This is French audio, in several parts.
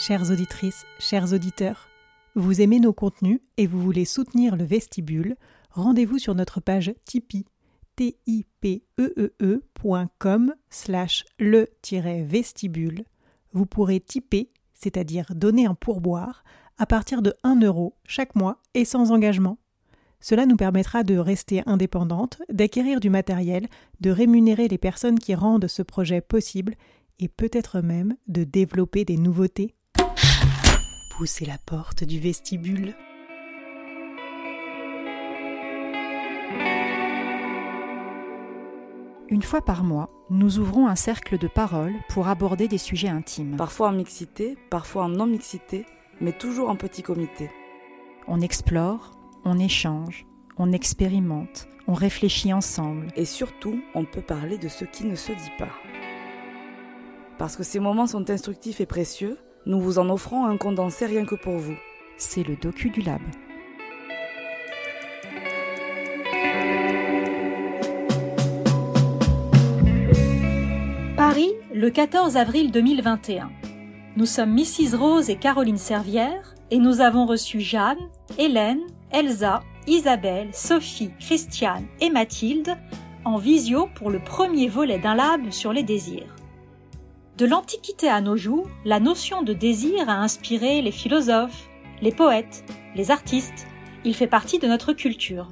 Chères auditrices, chers auditeurs, vous aimez nos contenus et vous voulez soutenir le vestibule, rendez-vous sur notre page Tipeee tipeee.com slash le-vestibule. Vous pourrez tiper, c'est-à-dire donner un pourboire, à partir de 1 euro chaque mois et sans engagement. Cela nous permettra de rester indépendantes, d'acquérir du matériel, de rémunérer les personnes qui rendent ce projet possible et peut-être même de développer des nouveautés. Poussez la porte du vestibule. Une fois par mois, nous ouvrons un cercle de parole pour aborder des sujets intimes. Parfois en mixité, parfois en non-mixité, mais toujours en petit comité. On explore, on échange, on expérimente, on réfléchit ensemble. Et surtout, on peut parler de ce qui ne se dit pas. Parce que ces moments sont instructifs et précieux, nous vous en offrons un condensé rien que pour vous. C'est le docu du lab. Paris, le 14 avril 2021. Nous sommes Mrs. Rose et Caroline Servière et nous avons reçu Jeanne, Hélène, Elsa, Isabelle, Sophie, Christiane et Mathilde en visio pour le premier volet d'un lab sur les désirs. De l'Antiquité à nos jours, la notion de désir a inspiré les philosophes, les poètes, les artistes. Il fait partie de notre culture.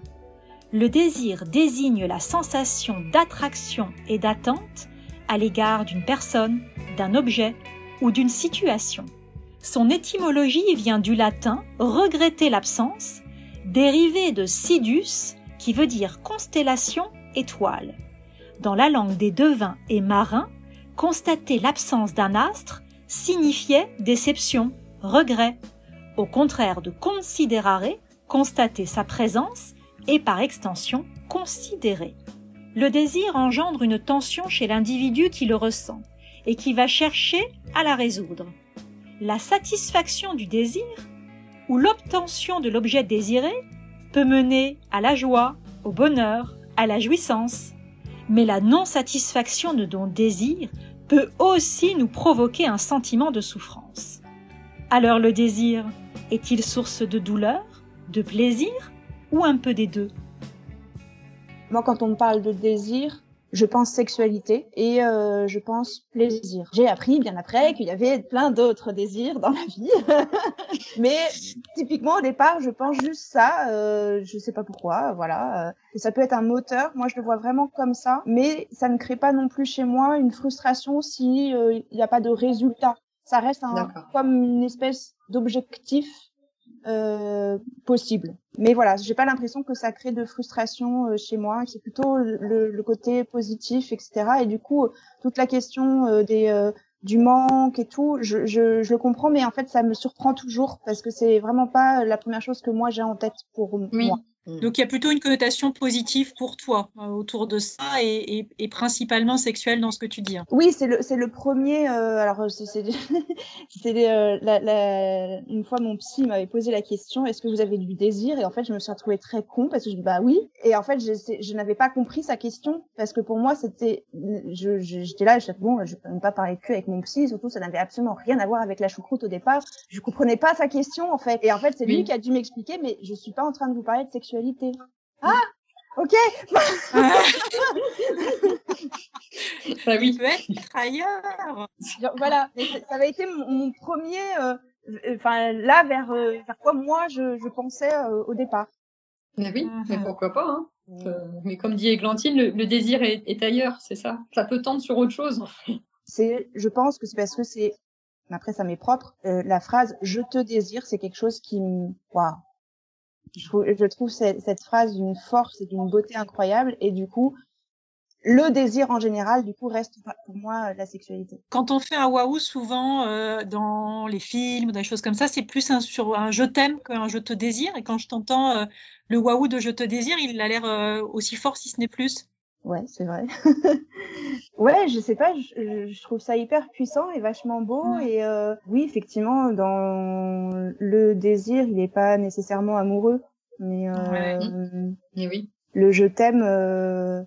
Le désir désigne la sensation d'attraction et d'attente à l'égard d'une personne, d'un objet ou d'une situation. Son étymologie vient du latin regretter l'absence, dérivé de sidus qui veut dire constellation, étoile. Dans la langue des devins et marins, constater l'absence d'un astre signifiait déception, regret. Au contraire de considerare, constater sa présence et par extension considérer. Le désir engendre une tension chez l'individu qui le ressent et qui va chercher à la résoudre. La satisfaction du désir ou l'obtention de l'objet désiré peut mener à la joie, au bonheur, à la jouissance. Mais la non-satisfaction de nos désirs peut aussi nous provoquer un sentiment de souffrance. Alors le désir est-il source de douleur, de plaisir ou un peu des deux? Moi, quand on parle de désir, je pense sexualité et euh, je pense plaisir. J'ai appris bien après qu'il y avait plein d'autres désirs dans la vie, mais typiquement au départ, je pense juste ça. Euh, je sais pas pourquoi, voilà. Euh, et ça peut être un moteur. Moi, je le vois vraiment comme ça, mais ça ne crée pas non plus chez moi une frustration si euh, il n'y a pas de résultat. Ça reste un, comme une espèce d'objectif euh, possible. Mais voilà, j'ai pas l'impression que ça crée de frustration euh, chez moi. C'est plutôt le, le, côté positif, etc. Et du coup, toute la question euh, des du manque et tout, je, je, je, le comprends, mais en fait, ça me surprend toujours parce que c'est vraiment pas la première chose que moi j'ai en tête pour oui. moi. Mm. Donc il y a plutôt une connotation positive pour toi euh, autour de ça et, et, et, principalement sexuelle dans ce que tu dis. Hein. Oui, c'est le, le premier. Euh, alors c'est, euh, la, la, une fois mon psy m'avait posé la question est-ce que vous avez du désir? Et en fait je me suis retrouvée très con parce que je dis bah oui. Et en fait je, je n'avais pas compris sa question parce que pour moi c'était je, je, j'étais là je bon je peux même pas parler de cul avec mon psy surtout ça n'avait absolument rien à voir avec la choucroute au départ. Je comprenais pas sa question en fait. Et en fait c'est lui qui a dû m'expliquer mais je suis pas en train de vous parler de sexualité ah, ok. bah oui, tu peux être ailleurs. Voilà, ça avait été mon, mon premier, euh, enfin là vers, euh, vers quoi moi je, je pensais euh, au départ. Mais oui, mais ah. pourquoi pas. Hein. mais comme dit Églantine, le, le désir est, est ailleurs, c'est ça. Ça peut tendre sur autre chose. C'est, je pense que c'est parce que c'est, après ça m'est propre, la phrase "je te désire", c'est quelque chose qui me, waouh, je, trouve cette, phrase d'une force et d'une beauté incroyable et du coup le désir en général, du coup, reste pour moi la sexualité. Quand on fait un waouh, souvent euh, dans les films ou des choses comme ça, c'est plus sur un je t'aime qu'un je te désire. Et quand je t'entends euh, le waouh de je te désire, il a l'air euh, aussi fort si ce n'est plus. Ouais, c'est vrai. ouais, je sais pas, je, je, trouve ça hyper puissant et vachement beau. Ouais. Et euh, oui, effectivement, dans le désir, il n'est pas nécessairement amoureux, mais euh, ouais. et oui. le je t'aime, euh,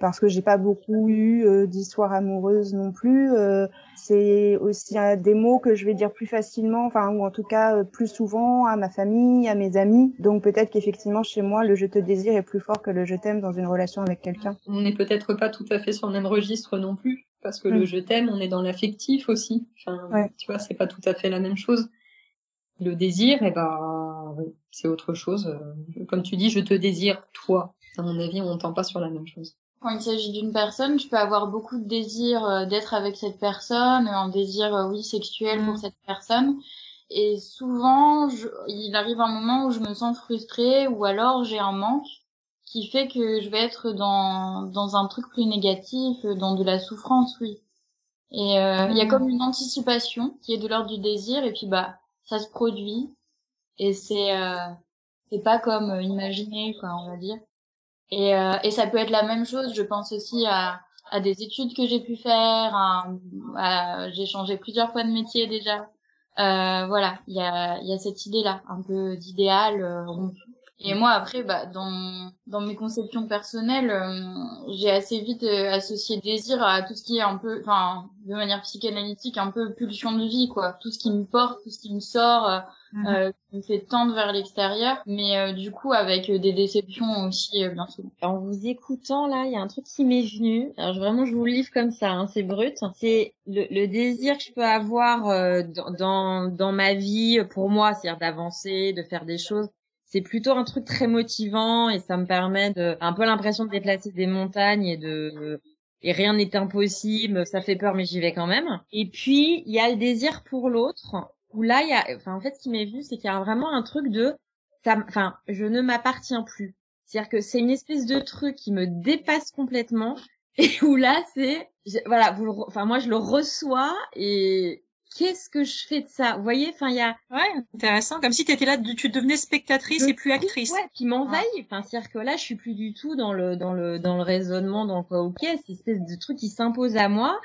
parce que j'ai pas beaucoup eu euh, d'histoires amoureuses non plus. Euh, c'est aussi des mots que je vais dire plus facilement, enfin ou en tout cas euh, plus souvent à ma famille, à mes amis. Donc peut-être qu'effectivement chez moi le je te désire est plus fort que le je t'aime dans une relation avec quelqu'un. On n'est peut-être pas tout à fait sur le même registre non plus, parce que le mm. je t'aime, on est dans l'affectif aussi. Enfin, tu vois, c'est pas tout à fait la même chose. Le désir, eh ben, c'est autre chose. Comme tu dis, je te désire, toi. À mon avis, on n'entend pas sur la même chose quand il s'agit d'une personne, je peux avoir beaucoup de désir euh, d'être avec cette personne, un désir, euh, oui, sexuel pour mm. cette personne. Et souvent, je, il arrive un moment où je me sens frustrée ou alors j'ai un manque qui fait que je vais être dans, dans un truc plus négatif, dans de la souffrance, oui. Et euh, il y a mm. comme une anticipation qui est de l'ordre du désir et puis bah ça se produit et c'est c'est pas comme imaginé quoi on va dire. Et, euh, ça peut être la même chose. Je pense aussi à, des études que j'ai pu faire. J'ai changé plusieurs fois de métier déjà. Euh, voilà, il y a, cette idée-là, un peu d'idéal. Euh, et moi après, bah, dans, dans mes conceptions personnelles, euh, j'ai assez vite associé désir à tout ce qui est un peu, enfin, de manière psychanalytique, un peu pulsion de vie, quoi. Tout ce qui me porte, tout ce qui me sort Mhm. euh, qui me fait tendre vers l'extérieur, mais euh, du coup avec euh, des déceptions aussi euh, bien souvent. En vous écoutant là, il y a un truc qui m'est venu. Alors vraiment, je vous le livre comme ça, hein, c'est brut. C'est le, le, désir que je peux avoir dans, dans, dans ma vie pour moi, c'est-à-dire d'avancer, de faire des choses c'est plutôt un truc très motivant et ça me permet de un peu l'impression de déplacer des montagnes et de et rien n'est impossible, ça fait peur mais j'y vais quand même. Et puis il y a le désir pour l'autre où là, il y a, enfin, en fait, ce qui m'est vu, c'est qu'il y a vraiment un truc de, ça, enfin, je ne m'appartiens plus. C'est-à-dire que c'est une espèce de truc qui me dépasse complètement et où là, c'est, voilà, vous, enfin, moi, je le reçois et qu'est-ce que je fais de ça? Vous voyez, enfin, il y a. Ouais, intéressant. Comme si tu étais là, tu devenais spectatrice et plus actrice. Ouais, qui m'envahit. Enfin, c'est-à-dire que là, je suis plus du tout dans le dans le dans le raisonnement, dans quoi ok, c'est une espèce de truc qui s'impose à moi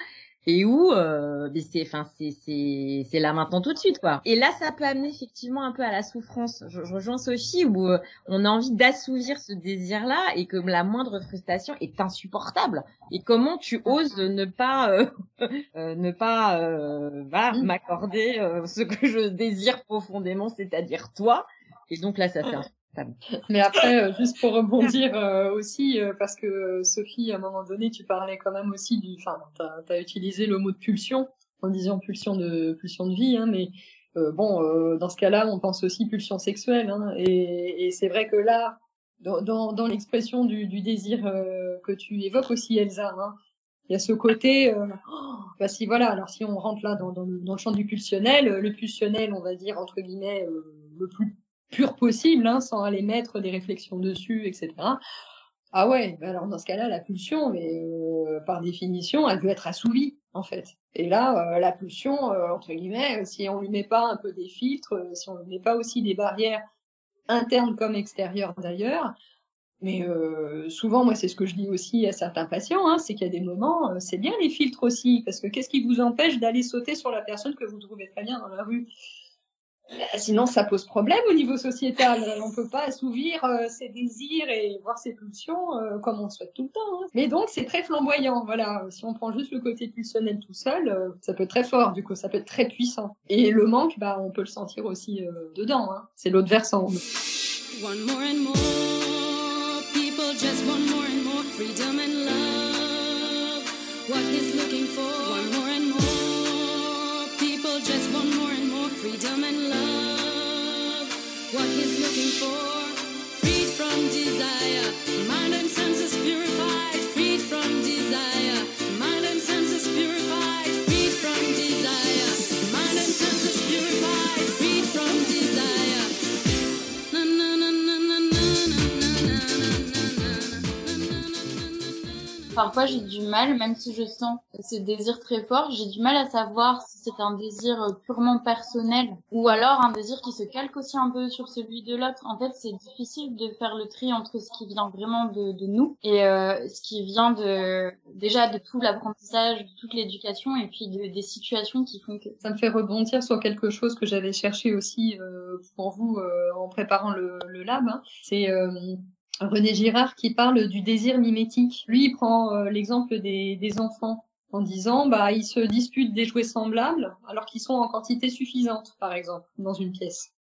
et où euh, c'est enfin c'est c'est c'est là maintenant tout de suite quoi. Et là ça peut amener effectivement un peu à la souffrance. Je, rejoins Sophie où euh, on a envie d'assouvir ce désir là et que la moindre frustration est insupportable. Et comment tu oses ne pas euh, euh ne pas euh, voilà mm. m'accorder ce que je désire profondément c'est-à-dire toi. Et donc là ça fait un mais après, euh, juste pour rebondir euh, aussi, euh, parce que Sophie, à un moment donné, tu parlais quand même aussi du, enfin, t'as as utilisé le mot de pulsion en disant pulsion de pulsion de vie, hein, mais bon, dans ce cas-là, on pense aussi pulsion sexuelle, hein, et, et c'est vrai que là, dans, dans, dans l'expression du, du, désir que tu évoques aussi, Elsa, hein, il y a ce côté, oh, bah si voilà, alors si on rentre là dans, dans, dans, le champ du pulsionnel, le pulsionnel, on va dire entre guillemets le plus pur possible, hein, sans aller mettre des réflexions dessus, etc. Ah ouais, bah alors dans ce cas-là, la pulsion, mais euh, par définition, elle veut être assouvie en fait. Et là, euh, la pulsion, euh, entre guillemets, si on lui met pas un peu des filtres, si on lui met pas aussi des barrières internes comme extérieures d'ailleurs, mais souvent, moi, c'est ce que je dis aussi à certains patients, hein, c'est qu'il y a des moments, c'est bien les filtres aussi, parce que qu'est-ce qui vous empêche d'aller sauter sur la personne que vous trouvez très bien dans la rue? Sinon, ça pose problème au niveau sociétal. On peut pas assouvir euh, ses désirs et voir ses pulsions euh, comme on le souhaite tout le temps. Hein. Mais donc, c'est très flamboyant. Voilà. Si on prend juste le côté pulsionnel tout seul, euh, ça peut être très fort. Du coup, ça peut être très puissant. Et le manque, bah, on peut le sentir aussi dedans. Hein. C'est l'autre versant. Freedom and love what he's looking for. Parfois j'ai du mal, même si je sens ce désir très fort, j'ai du mal à savoir si c'est un désir euh, purement personnel ou alors un désir qui se calque aussi un peu sur celui de l'autre. En fait, c'est difficile de faire le tri entre ce qui vient vraiment de, nous et euh, ce qui vient de déjà de tout l'apprentissage, de toute l'éducation et puis de, des situations qui font que ça me fait rebondir sur quelque chose que j'avais cherché aussi euh, pour vous en préparant le, le lab. Hein. C'est René Girard qui parle du désir mimétique. Lui, il prend euh, l'exemple des, enfants en disant bah ils se disputent des jouets semblables alors qu'ils sont en quantité suffisante, par exemple, dans une pièce.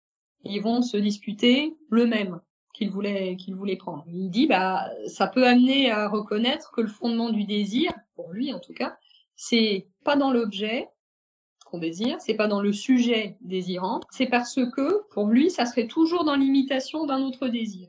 Ils vont se disputer le même qu'il voulait qu'il voulait prendre. Il dit bah ça peut amener à reconnaître que le fondement du désir, pour lui en tout cas, c'est pas dans l'objet qu'on désire, c'est pas dans le sujet désirant, c'est parce que pour lui ça serait toujours dans l'imitation d'un autre désir.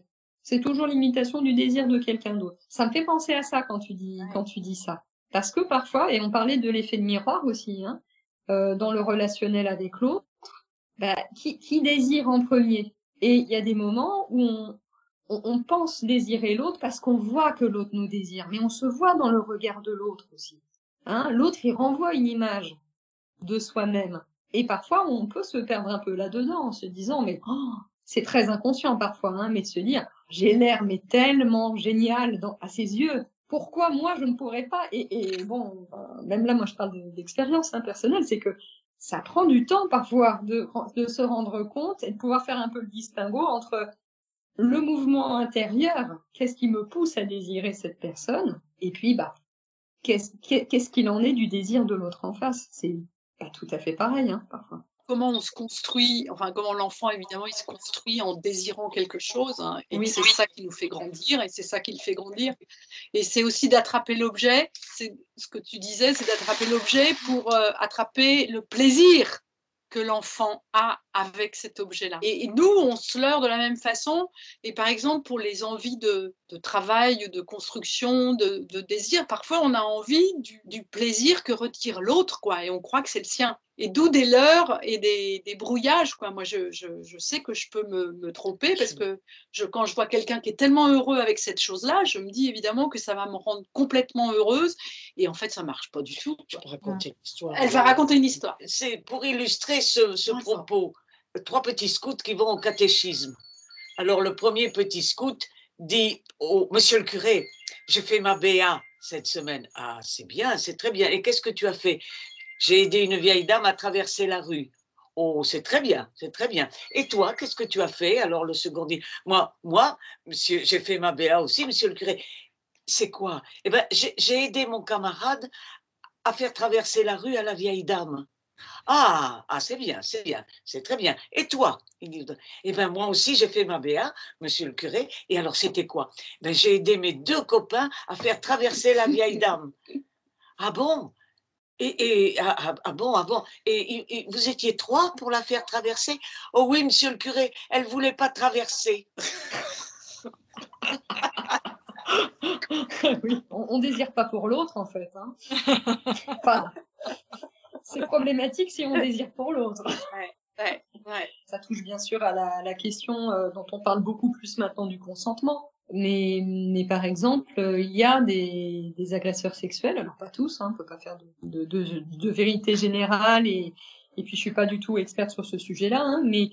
C'est toujours l'imitation du désir de quelqu'un d'autre. Ça me fait penser à ça quand tu dis quand tu dis ça. Parce que parfois, et on parlait de l'effet de miroir aussi, hein, euh, dans le relationnel avec l'autre, bah, qui, qui, désire en premier? Et il y a des moments où on, on, on pense désirer l'autre parce qu'on voit que l'autre nous désire, mais on se voit dans le regard de l'autre aussi. Hein l'autre, il renvoie une image de soi-même. Et parfois, on peut se perdre un peu là-dedans en se disant, mais oh, c'est très inconscient parfois, hein, mais de se dire, j'ai l'air mais tellement génial dans, à ses yeux, pourquoi moi je ne pourrais pas? Et, bon, euh, même là, moi je parle d'expérience hein, personnelle, c'est que ça prend du temps parfois de, de se rendre compte et de pouvoir faire un peu le distinguo entre le mouvement intérieur, qu'est-ce qui me pousse à désirer cette personne, et puis bah qu'est-ce qu'il en est du désir de l'autre en face? C'est pas tout à fait pareil hein, parfois comment on se construit, enfin comment l'enfant évidemment il se construit en désirant quelque chose, hein, et c'est ça qui nous fait grandir, et c'est ça qui le fait grandir. Et c'est aussi d'attraper l'objet, c'est ce que tu disais, c'est d'attraper l'objet pour euh, attraper le plaisir que l'enfant a avec cet objet-là. Et, nous, on se leurre de la même façon. Et par exemple, pour les envies de, travail, de construction, de, désir, parfois on a envie du, plaisir que retire l'autre, quoi, et on croit que c'est le sien. Et d'où des leurres et des, brouillages, quoi. Moi, je, sais que je peux me, tromper parce que je, quand je vois quelqu'un qui est tellement heureux avec cette chose-là, je me dis évidemment que ça va me rendre complètement heureuse. Et en fait, ça marche pas du tout. Raconter une histoire. Elle va raconter une histoire. C'est pour illustrer ce, ce propos trois petits scouts qui vont au catéchisme. Alors le premier petit scout dit au Monsieur le curé, j'ai fait ma BA cette semaine. Ah, c'est bien, c'est très bien. Et qu'est-ce que tu as fait J'ai aidé une vieille dame à traverser la rue. Oh, c'est très bien, c'est très bien. Et toi, qu'est-ce que tu as fait Alors le second dit, moi, moi, monsieur, j'ai fait ma BA aussi, monsieur le curé. C'est quoi? Eh ben, j'ai aidé mon camarade à faire traverser la rue à la vieille dame. Ah, ah c'est bien, c'est bien, c'est très bien. Et toi? Eh bien, moi aussi, j'ai fait ma BA, monsieur le curé. Et alors, c'était quoi? Ben, J'ai aidé mes deux copains à faire traverser la vieille dame. Ah bon? Et, et ah, ah, ah, bon, ah bon. Et, vous étiez trois pour la faire traverser? Oh oui, monsieur le curé, elle voulait pas traverser. oui, on, ne désire pas pour l'autre en fait. Hein. Enfin, c'est problématique si on désire pour l'autre. Ça touche bien sûr à la, question euh, dont on parle beaucoup plus maintenant du consentement. Mais, mais par exemple, euh, il y a des, des, agresseurs sexuels, alors pas tous, hein, on peut pas faire de, de, de, vérité générale et, et puis je suis pas du tout experte sur ce sujet-là, hein, mais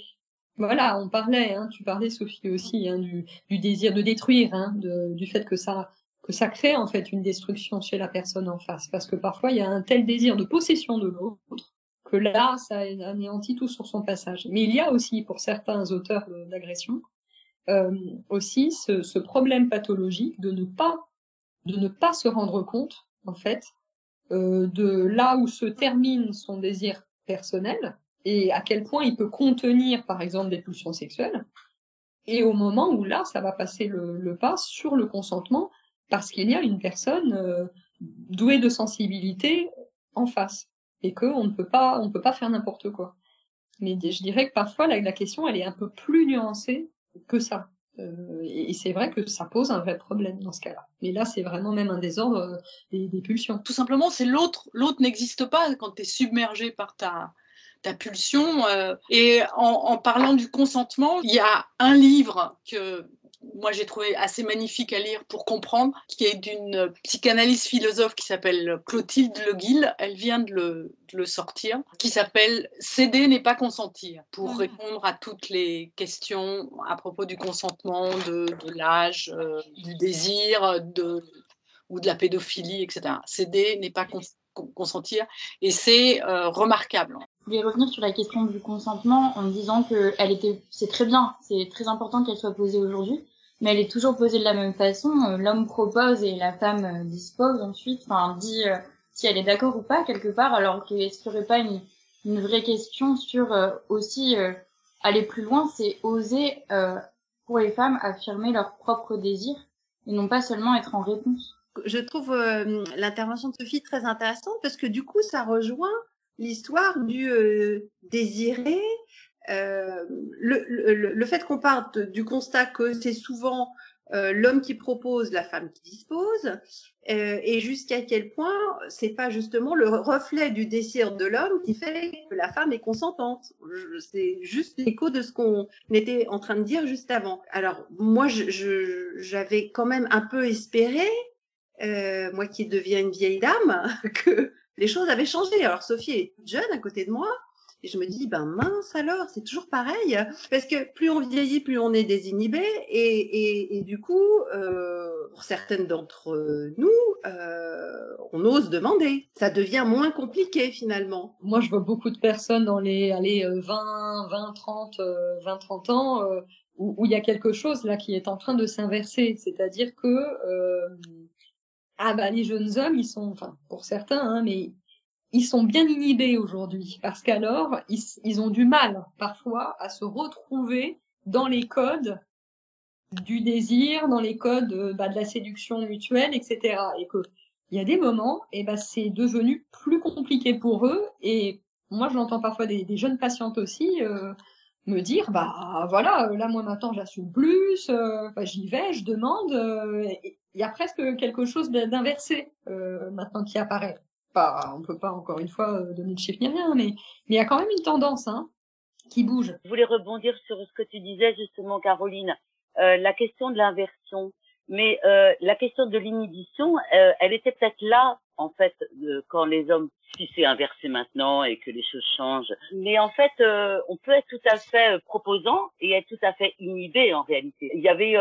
voilà, on parlait, hein, tu parlais Sophie aussi, hein, du, du, désir de détruire, hein, du fait que ça que ça crée en fait une destruction chez la personne en face, parce que parfois il y a un tel désir de possession de l'autre que là, ça anéantit tout sur son passage. Mais il y a aussi, pour certains auteurs d'agression, aussi ce, ce, problème pathologique de ne pas de ne pas se rendre compte en fait euh, de là où se termine son désir personnel et à quel point il peut contenir par exemple des pulsions sexuelles et au moment où là ça va passer le, le pas sur le consentement parce qu'il y a une personne euh, douée de sensibilité en face et qu'on ne peut pas, on peut pas faire n'importe quoi. Mais je dirais que parfois la, question elle est un peu plus nuancée que ça. Euh, et c'est vrai que ça pose un vrai problème dans ce cas-là. Mais là, c'est vraiment même un désordre euh, des, pulsions. Tout simplement, c'est l'autre. L'autre n'existe pas quand tu es submergé par ta, ta pulsion. Euh, et en, parlant du consentement, il y a un livre que moi j'ai trouvé assez magnifique à lire pour comprendre, qui est d'une psychanalyse philosophe qui s'appelle Clotilde Le Guil. Elle vient de le, de le sortir, qui s'appelle Céder n'est pas consentir, pour ah. répondre à toutes les questions à propos du consentement, de, de l'âge, euh, du désir, de, ou de la pédophilie, etc. Céder n'est pas consentir, et c'est euh, remarquable. Je voulais revenir sur la question du consentement en disant que elle était, c'est très bien, c'est très important qu'elle soit posée aujourd'hui, mais elle est toujours posée de la même façon. L'homme propose et la femme dispose ensuite, enfin dit si elle est d'accord ou pas quelque part, alors qu'il n'y aurait pas une, une vraie question sur aussi aller plus loin, c'est oser pour les femmes affirmer leurs propres désirs et non pas seulement être en réponse. Je trouve euh, l'intervention de Sophie très intéressante parce que du coup, ça rejoint l'histoire du euh, désirer. Euh, le, le, fait qu'on parte du constat que c'est souvent euh, l'homme qui propose, la femme qui dispose, et jusqu'à quel point c'est pas justement le reflet du désir de l'homme qui fait que la femme est consentante. C'est juste l'écho de ce qu'on était en train de dire juste avant. Alors moi, j'avais quand même un peu espéré, euh, moi qui deviens une vieille dame, que les choses avaient changé. Alors Sophie est jeune à côté de moi, et je me dis, ben mince alors, c'est toujours pareil. Parce que plus on vieillit, plus on est désinhibé. Et, et, et du coup, euh, pour certaines d'entre nous, euh, on ose demander. Ça devient moins compliqué finalement. Moi, je vois beaucoup de personnes dans les allez, 20, 20, 30, 20, 30 ans. Euh, où, où il y a quelque chose là qui est en train de s'inverser, c'est-à-dire que euh, ah bah les jeunes hommes, ils sont, enfin pour certains, hein, mais ils sont bien inhibés aujourd'hui parce qu'alors ils, ont du mal parfois à se retrouver dans les codes du désir, dans les codes euh, bah, de la séduction mutuelle, etc. Et que il y a des moments, et bah, c'est devenu plus compliqué pour eux. Et moi, j'entends parfois des, jeunes patientes aussi euh, me dire, bah voilà, là moi maintenant j'assume plus, euh, j'y vais, je demande. Euh, il y a presque quelque chose d'inversé euh, maintenant qui apparaît pas, on peut pas encore une fois euh, donner de chiffres ni rien, mais il y a quand même une tendance hein, qui bouge. Je voulais rebondir sur ce que tu disais justement, Caroline, euh, la question de l'inversion. Mais euh, la question de l'inhibition, euh, elle était peut-être là, en fait, quand les hommes, si c'est inversé maintenant et que les choses changent. Mais en fait, euh, on peut être tout à fait proposant et être tout à fait inhibé en réalité. Il y avait,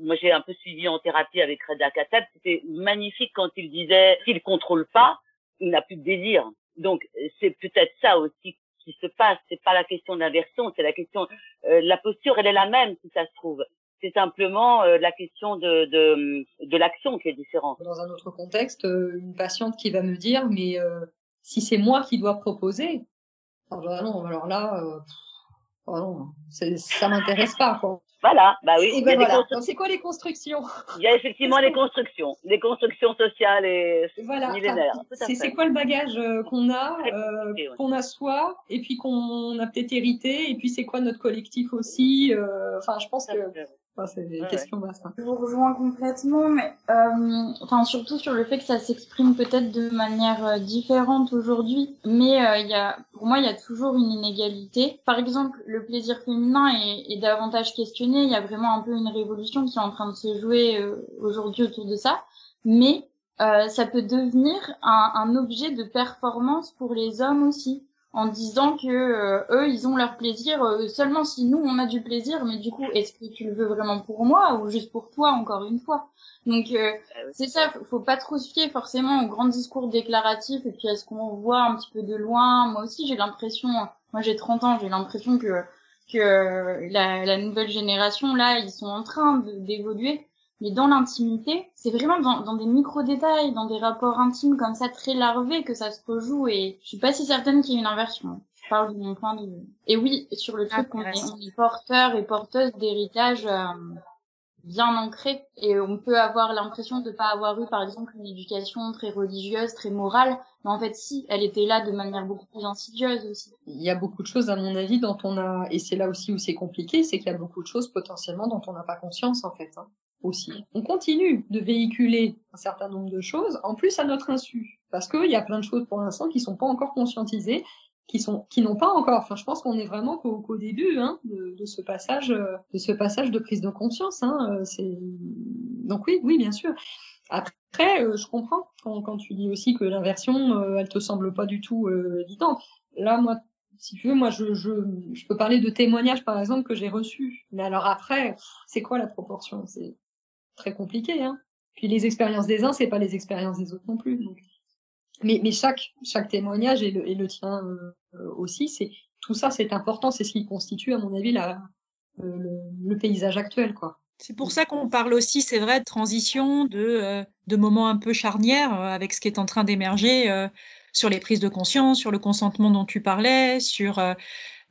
moi j'ai un peu suivi en thérapie avec Reda Katab, c'était magnifique quand il disait qu'il contrôle pas, il n'a plus de désir. Donc c'est peut-être ça aussi qui se passe. C'est pas la question d'inversion, c'est la question. Euh, la posture, elle est la même si ça se trouve. C'est simplement euh, la question de de, de l'action qui est différente. Dans un autre contexte, euh, une patiente qui va me dire mais euh, si c'est moi qui dois proposer, alors, non, alors là, oh non, ça m'intéresse pas quoi. Voilà, bah oui. Et ben voilà. c'est quoi les constructions? Il y a effectivement les constructions, les constructions sociales et voilà. millénaires. C'est quoi le bagage euh, qu'on a, euh, qu'on a soi, et puis qu'on a peut-être hérité, et puis c'est quoi notre collectif aussi. Euh, enfin, je pense que c'est des questions vastes. Hein. Je vous rejoins complètement, mais euh, enfin surtout sur le fait que ça s'exprime peut-être de manière euh, différente aujourd'hui. Mais euh, il y a, pour moi, il y a toujours une inégalité. Par exemple, le plaisir féminin est, est, davantage questionné. Il y a vraiment un peu une révolution qui est en train de se jouer euh, aujourd'hui autour de ça. Mais ça peut devenir un, un objet de performance pour les hommes aussi en disant que euh, eux ils ont leur plaisir euh, seulement si nous on a du plaisir mais du coup est-ce que tu le veux vraiment pour moi ou juste pour toi encore une fois? Donc euh, ah c'est ça faut pas trop se fier forcément aux grands discours déclaratifs et puis à ce qu'on voit un petit peu de loin. Moi aussi j'ai l'impression moi j'ai 30 ans j'ai l'impression que que la, la nouvelle génération là ils sont en train d'évoluer mais dans l'intimité, c'est vraiment dans, dans des micro-détails, dans des rapports intimes comme ça très larvés que ça se rejoue et je suis pas si certaine qu'il y ait une inversion. Je parle de mon point de vue. Et oui, sur le fait qu'on est, on est porteur et porteuse d'héritage euh, bien ancré et on peut avoir l'impression de pas avoir eu par exemple une éducation très religieuse, très morale, mais en fait si, elle était là de manière beaucoup plus insidieuse aussi. Il y a beaucoup de choses à mon avis dont on a et c'est là aussi où c'est compliqué, c'est qu'il y a beaucoup de choses potentiellement dont on n'a pas conscience en fait. Hein aussi. On continue de véhiculer un certain nombre de choses, en plus à notre insu, parce qu'il y a plein de choses pour l'instant qui sont pas encore conscientisées, qui sont, qui n'ont pas encore. Enfin, je pense qu'on est vraiment qu'au début hein, de, ce passage, de ce passage de prise de conscience. Hein, c'est donc oui, oui, bien sûr. Après, euh, je comprends quand, tu dis aussi que l'inversion, euh, elle te semble pas du tout euh, évidente. Là, moi, si tu veux, moi, je, je, je peux parler de témoignages, par exemple, que j'ai reçus. Mais alors après, c'est quoi la proportion? Très compliqué. Hein. Puis les expériences des uns, c'est pas les expériences des autres non plus. Mais, mais chaque, chaque témoignage et le, et le tien euh, aussi, c'est tout ça, c'est important. C'est ce qui constitue, à mon avis, la, euh, le, paysage actuel, quoi. C'est pour ça qu'on parle aussi, c'est vrai, de transition, de, euh, de moments un peu charnières avec ce qui est en train d'émerger sur les prises de conscience, sur le consentement dont tu parlais, sur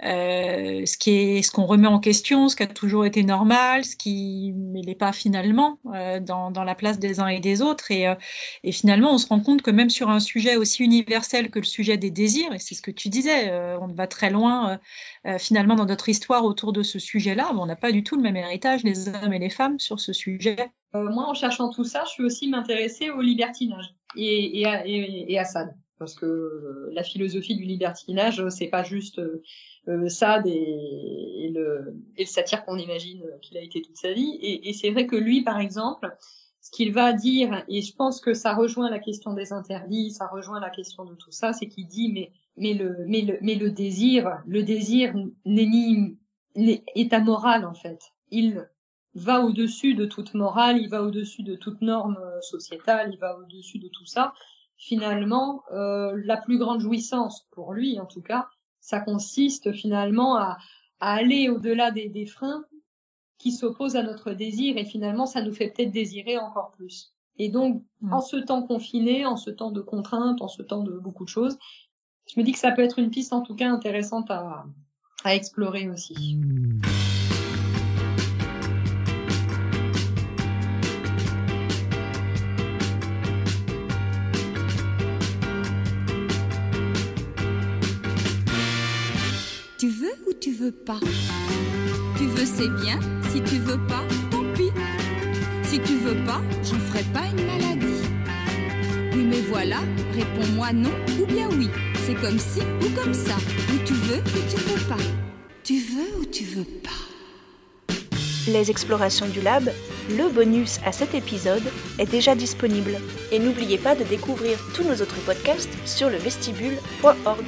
euh, ce qui est ce qu'on remet en question, ce qui a toujours été normal, ce qui n'est pas finalement euh, dans, la place des uns et des autres. Et, euh, et, finalement, on se rend compte que même sur un sujet aussi universel que le sujet des désirs, et c'est ce que tu disais, on va très loin finalement dans notre histoire autour de ce sujet-là, on n'a pas du tout le même héritage, les hommes et les femmes, sur ce sujet. moi, en cherchant tout ça, je suis aussi m'intéresser au libertinage et à ça parce que la philosophie du libertinage, c'est pas juste euh, Sade et, et, le, et le satire qu'on imagine qu'il a été toute sa vie. Et, et c'est vrai que lui, par exemple, ce qu'il va dire, et je pense que ça rejoint la question des interdits, ça rejoint la question de tout ça, c'est qu'il dit mais mais le mais le mais le désir, le désir n'est ni est amoral en fait. Il va au-dessus de toute morale, il va au-dessus de toute norme sociétale, il va au-dessus de tout ça. Finalement, euh, la plus grande jouissance pour lui, en tout cas, ça consiste finalement à, à aller au-delà des, des, freins qui s'opposent à notre désir et finalement ça nous fait peut-être désirer encore plus. Et donc, mmh. en ce temps confiné, en ce temps de contraintes, en ce temps de beaucoup de choses, je me dis que ça peut être une piste en tout cas intéressante à, à explorer aussi. Mmh. Pas. Tu veux, c'est bien. Si tu veux pas, tant pis. Si tu veux pas, j'en ferai pas une maladie. Oui, mais voilà, réponds-moi non ou bien oui. C'est comme si ou comme ça. Ou tu veux ou tu veux pas. Tu veux ou tu veux pas. Les explorations du lab, le bonus à cet épisode, est déjà disponible. Et n'oubliez pas de découvrir tous nos autres podcasts sur le vestibule.org.